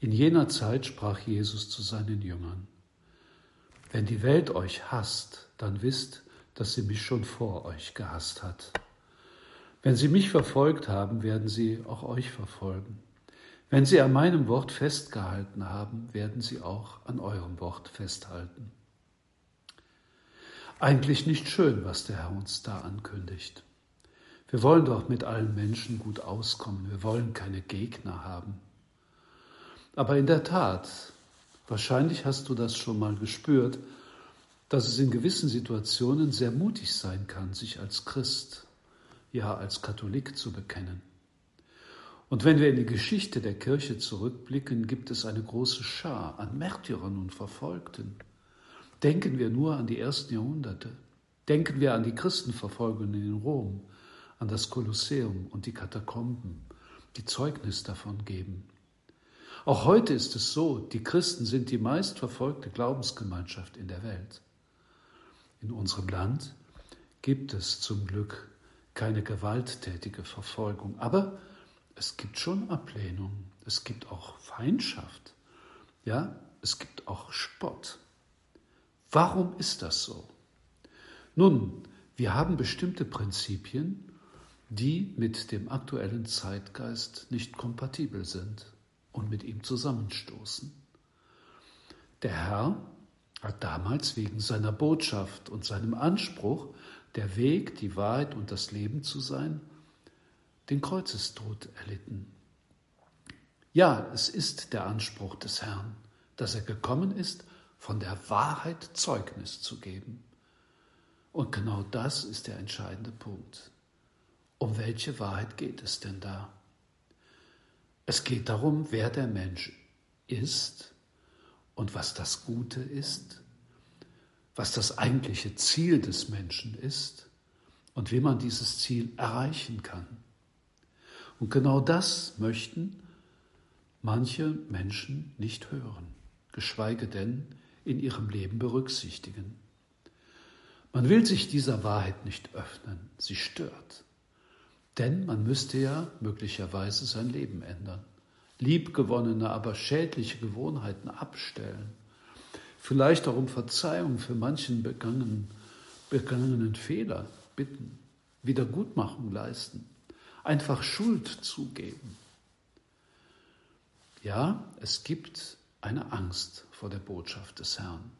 In jener Zeit sprach Jesus zu seinen Jüngern, Wenn die Welt euch hasst, dann wisst, dass sie mich schon vor euch gehasst hat. Wenn sie mich verfolgt haben, werden sie auch euch verfolgen. Wenn sie an meinem Wort festgehalten haben, werden sie auch an eurem Wort festhalten. Eigentlich nicht schön, was der Herr uns da ankündigt. Wir wollen doch mit allen Menschen gut auskommen. Wir wollen keine Gegner haben. Aber in der Tat, wahrscheinlich hast du das schon mal gespürt, dass es in gewissen Situationen sehr mutig sein kann, sich als Christ, ja als Katholik zu bekennen. Und wenn wir in die Geschichte der Kirche zurückblicken, gibt es eine große Schar an Märtyrern und Verfolgten. Denken wir nur an die ersten Jahrhunderte. Denken wir an die Christenverfolgungen in Rom, an das Kolosseum und die Katakomben, die Zeugnis davon geben. Auch heute ist es so, die Christen sind die meistverfolgte Glaubensgemeinschaft in der Welt. In unserem Land gibt es zum Glück keine gewalttätige Verfolgung, aber es gibt schon Ablehnung, es gibt auch Feindschaft, ja, es gibt auch Spott. Warum ist das so? Nun, wir haben bestimmte Prinzipien, die mit dem aktuellen Zeitgeist nicht kompatibel sind und mit ihm zusammenstoßen. Der Herr hat damals wegen seiner Botschaft und seinem Anspruch, der Weg, die Wahrheit und das Leben zu sein, den Kreuzestod erlitten. Ja, es ist der Anspruch des Herrn, dass er gekommen ist, von der Wahrheit Zeugnis zu geben. Und genau das ist der entscheidende Punkt. Um welche Wahrheit geht es denn da? Es geht darum, wer der Mensch ist und was das Gute ist, was das eigentliche Ziel des Menschen ist und wie man dieses Ziel erreichen kann. Und genau das möchten manche Menschen nicht hören, geschweige denn in ihrem Leben berücksichtigen. Man will sich dieser Wahrheit nicht öffnen, sie stört. Denn man müsste ja möglicherweise sein Leben ändern, liebgewonnene, aber schädliche Gewohnheiten abstellen, vielleicht auch um Verzeihung für manchen begangenen, begangenen Fehler bitten, Wiedergutmachung leisten, einfach Schuld zugeben. Ja, es gibt eine Angst vor der Botschaft des Herrn.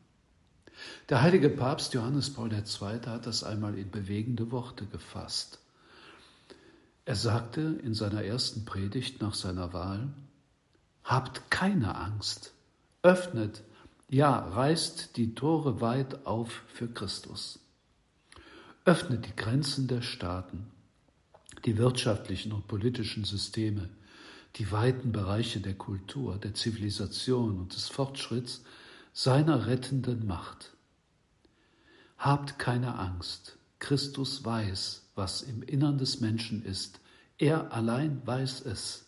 Der heilige Papst Johannes Paul II. hat das einmal in bewegende Worte gefasst. Er sagte in seiner ersten Predigt nach seiner Wahl, Habt keine Angst, öffnet, ja, reißt die Tore weit auf für Christus. Öffnet die Grenzen der Staaten, die wirtschaftlichen und politischen Systeme, die weiten Bereiche der Kultur, der Zivilisation und des Fortschritts seiner rettenden Macht. Habt keine Angst, Christus weiß, was im Innern des Menschen ist. Er allein weiß es.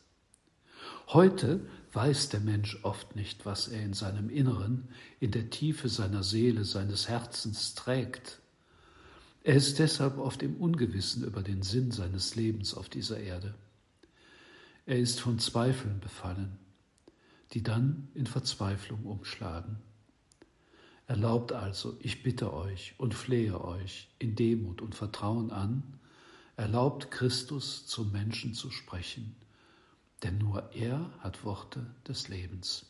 Heute weiß der Mensch oft nicht, was er in seinem Inneren, in der Tiefe seiner Seele, seines Herzens trägt. Er ist deshalb oft im Ungewissen über den Sinn seines Lebens auf dieser Erde. Er ist von Zweifeln befallen, die dann in Verzweiflung umschlagen. Erlaubt also, ich bitte euch und flehe euch in Demut und Vertrauen an, erlaubt Christus zum Menschen zu sprechen, denn nur er hat Worte des Lebens.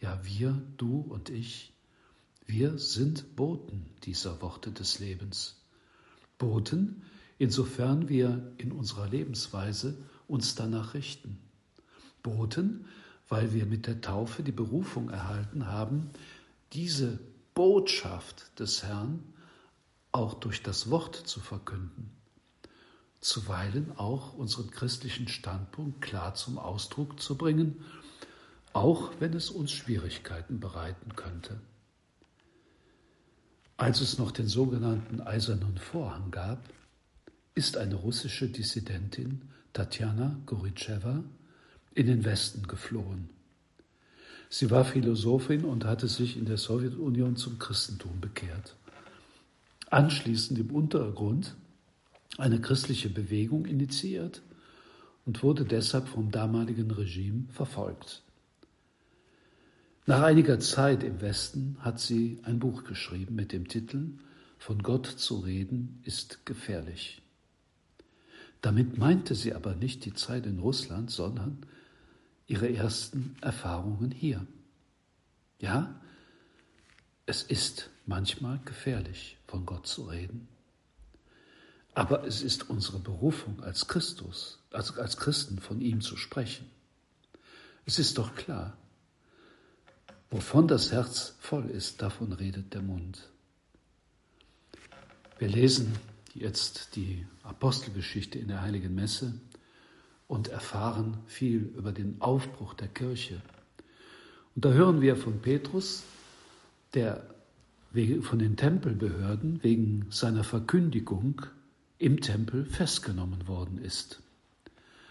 Ja, wir, du und ich, wir sind Boten dieser Worte des Lebens. Boten, insofern wir in unserer Lebensweise uns danach richten. Boten, weil wir mit der Taufe die Berufung erhalten haben, diese Botschaft des Herrn auch durch das Wort zu verkünden. zuweilen auch unseren christlichen Standpunkt klar zum Ausdruck zu bringen, auch wenn es uns Schwierigkeiten bereiten könnte. Als es noch den sogenannten Eisernen Vorhang gab, ist eine russische Dissidentin, Tatjana Goritschewa, in den Westen geflohen. Sie war Philosophin und hatte sich in der Sowjetunion zum Christentum bekehrt. Anschließend im Untergrund eine christliche Bewegung initiiert und wurde deshalb vom damaligen Regime verfolgt. Nach einiger Zeit im Westen hat sie ein Buch geschrieben mit dem Titel Von Gott zu reden ist gefährlich. Damit meinte sie aber nicht die Zeit in Russland, sondern ihre ersten Erfahrungen hier. Ja, es ist manchmal gefährlich, von Gott zu reden. Aber es ist unsere Berufung als Christus, also als Christen von ihm zu sprechen. Es ist doch klar, wovon das Herz voll ist, davon redet der Mund. Wir lesen jetzt die Apostelgeschichte in der heiligen Messe und erfahren viel über den Aufbruch der Kirche. Und da hören wir von Petrus, der von den Tempelbehörden wegen seiner Verkündigung im Tempel festgenommen worden ist.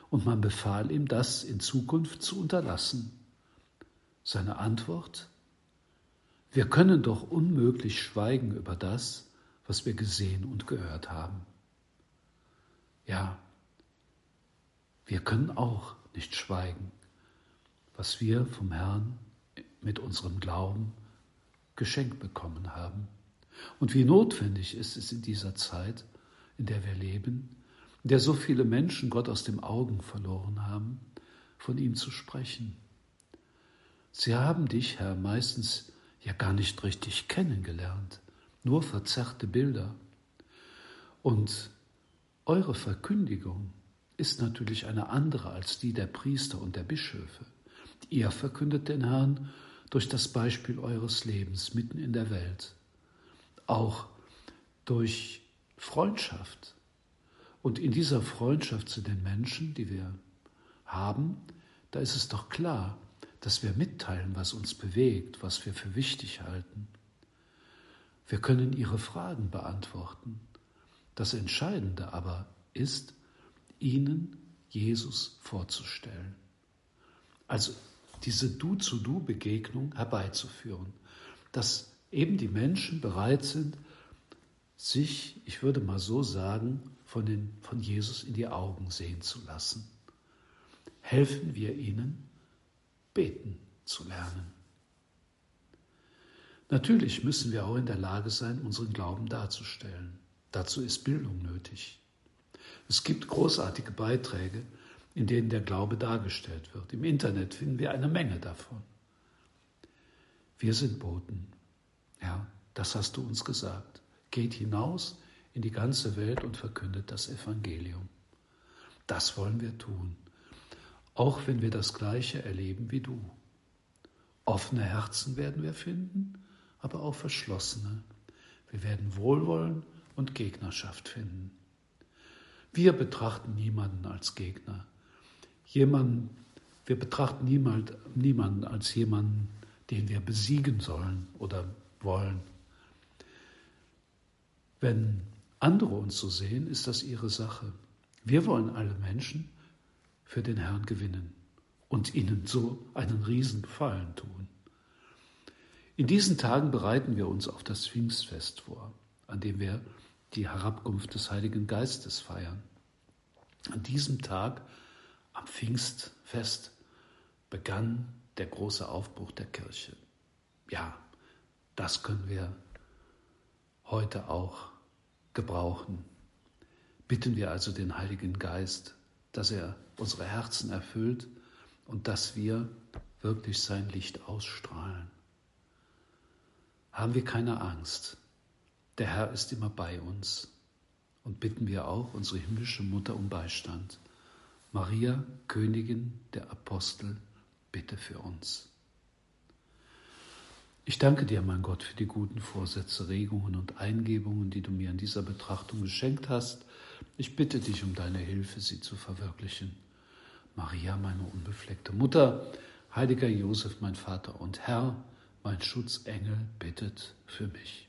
Und man befahl ihm, das in Zukunft zu unterlassen. Seine Antwort? Wir können doch unmöglich schweigen über das, was wir gesehen und gehört haben. Ja, wir können auch nicht schweigen, was wir vom Herrn mit unserem Glauben geschenkt bekommen haben. Und wie notwendig ist es in dieser Zeit, in der wir leben, in der so viele Menschen Gott aus dem Augen verloren haben, von ihm zu sprechen. Sie haben dich, Herr, meistens ja gar nicht richtig kennengelernt, nur verzerrte Bilder. Und eure Verkündigung ist natürlich eine andere als die der Priester und der Bischöfe. Ihr verkündet den Herrn durch das Beispiel eures Lebens mitten in der Welt, auch durch Freundschaft. Und in dieser Freundschaft zu den Menschen, die wir haben, da ist es doch klar, dass wir mitteilen, was uns bewegt, was wir für wichtig halten. Wir können ihre Fragen beantworten. Das Entscheidende aber ist, ihnen Jesus vorzustellen. Also diese Du-zu-Du-Begegnung herbeizuführen, dass eben die Menschen bereit sind, sich, ich würde mal so sagen, von, den, von Jesus in die Augen sehen zu lassen. Helfen wir ihnen, beten zu lernen. Natürlich müssen wir auch in der Lage sein, unseren Glauben darzustellen. Dazu ist Bildung nötig. Es gibt großartige Beiträge, in denen der Glaube dargestellt wird. Im Internet finden wir eine Menge davon. Wir sind Boten. Ja, das hast du uns gesagt. Geht hinaus in die ganze Welt und verkündet das Evangelium. Das wollen wir tun, auch wenn wir das Gleiche erleben wie du. Offene Herzen werden wir finden, aber auch verschlossene. Wir werden Wohlwollen und Gegnerschaft finden. Wir betrachten niemanden als Gegner. Jemanden, wir betrachten niemand, niemanden als jemanden, den wir besiegen sollen oder wollen. Wenn andere uns so sehen, ist das ihre Sache. Wir wollen alle Menschen für den Herrn gewinnen und ihnen so einen Riesengefallen tun. In diesen Tagen bereiten wir uns auf das Pfingstfest vor, an dem wir die Herabkunft des Heiligen Geistes feiern. An diesem Tag, am Pfingstfest, begann der große Aufbruch der Kirche. Ja, das können wir heute auch gebrauchen. Bitten wir also den Heiligen Geist, dass er unsere Herzen erfüllt und dass wir wirklich sein Licht ausstrahlen. Haben wir keine Angst. Der Herr ist immer bei uns. Und bitten wir auch unsere himmlische Mutter um Beistand. Maria, Königin der Apostel, bitte für uns. Ich danke dir, mein Gott, für die guten Vorsätze, Regungen und Eingebungen, die du mir in dieser Betrachtung geschenkt hast. Ich bitte dich um deine Hilfe, sie zu verwirklichen. Maria, meine unbefleckte Mutter, heiliger Josef, mein Vater und Herr, mein Schutzengel, bittet für mich.